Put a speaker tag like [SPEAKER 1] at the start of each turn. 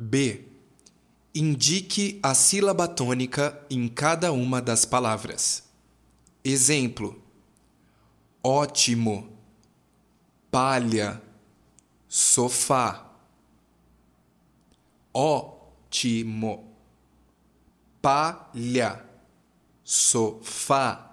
[SPEAKER 1] B. Indique a sílaba tônica em cada uma das palavras. Exemplo: ótimo, palha, sofá. Ótimo, palha, sofá.